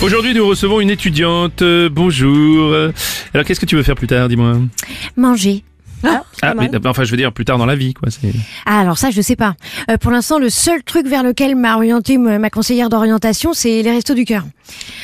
Aujourd'hui, nous recevons une étudiante. Euh, bonjour. Alors, qu'est-ce que tu veux faire plus tard, dis-moi? Manger. Ah, mais enfin, je veux dire plus tard dans la vie, quoi. Ah, alors ça, je sais pas. Euh, pour l'instant, le seul truc vers lequel m'a orienté ma conseillère d'orientation, c'est les restos du cœur.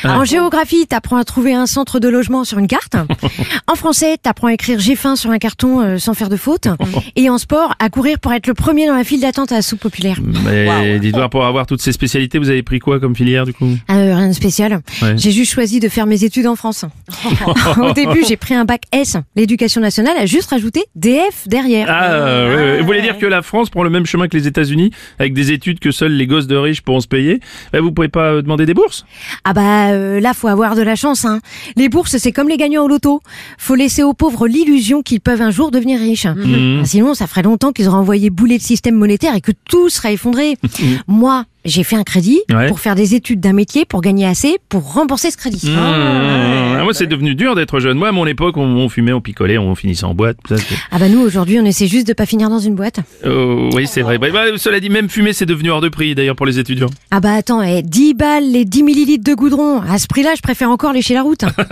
Ah. En géographie, t'apprends à trouver un centre de logement sur une carte. en français, t'apprends à écrire j'ai faim sur un carton euh, sans faire de faute. Et en sport, à courir pour être le premier dans la file d'attente à la soupe populaire. Mais dites-moi, pour avoir toutes ces spécialités, vous avez pris quoi comme filière, du coup? Euh, rien de spécial. Ouais. J'ai juste choisi de faire mes études en France. Au début, j'ai pris un bac S. L'éducation nationale a juste rajouté DF derrière. Ah, ouais, ouais. Vous voulez dire que la France prend le même chemin que les États-Unis, avec des études que seuls les gosses de riches pourront se payer? Bah, Vous pouvez pas euh, demander des bourses? Ah bah euh, là, faut avoir de la chance. Hein. Les bourses, c'est comme les gagnants au loto. Faut laisser aux pauvres l'illusion qu'ils peuvent un jour devenir riches. Mhm. Ah, Sinon, ça ferait longtemps qu'ils auraient envoyé bouler le système monétaire et que tout serait effondré. Moi, j'ai fait un crédit Ouais. pour faire des études d'un métier pour gagner assez pour rembourser ce crédit. Mmh. Ah, Moi, c'est devenu dur d'être jeune. Moi, à mon époque, on, on fumait, on picolait, on finissait en boîte. Ça, Ah bah nous, aujourd'hui, on essaie juste de pas finir dans une boîte. Oh, oui, c'est vrai. Bah, bah, cela dit, même fumer, c'est devenu hors de prix, d'ailleurs, pour les étudiants. Ah bah attends, eh, 10 balles les 10 millilitres de goudron. À ce prix-là, je préfère encore lécher la route.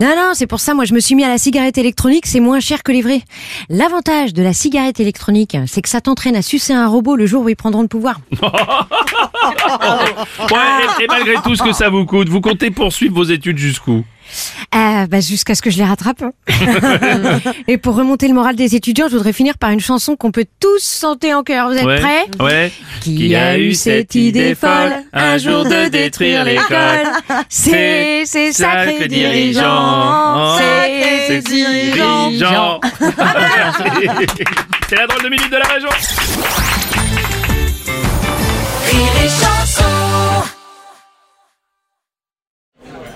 non, non, c'est pour ça, moi, je me suis mis à la cigarette électronique, c'est moins cher que les vrais. L'avantage de la cigarette électronique, c'est que ça t'entraîne à sucer un robot le jour où ils prendront le pouvoir. Ouais, et, et malgré tout ce que ça vous coûte, vous comptez poursuivre vos études jusqu'où? Euh, bah, jusqu'à ce que je les rattrape. Et pour remonter le moral des étudiants, je voudrais finir par une chanson qu'on peut tous chanter en chœur. Vous êtes Ouais. prêts? Ouais. Qui a eu cette idée folle un jour de détruire l'école C'est ces sacrés dirigeants, c'est ces dirigeants. C'est la drôle de minute de la région.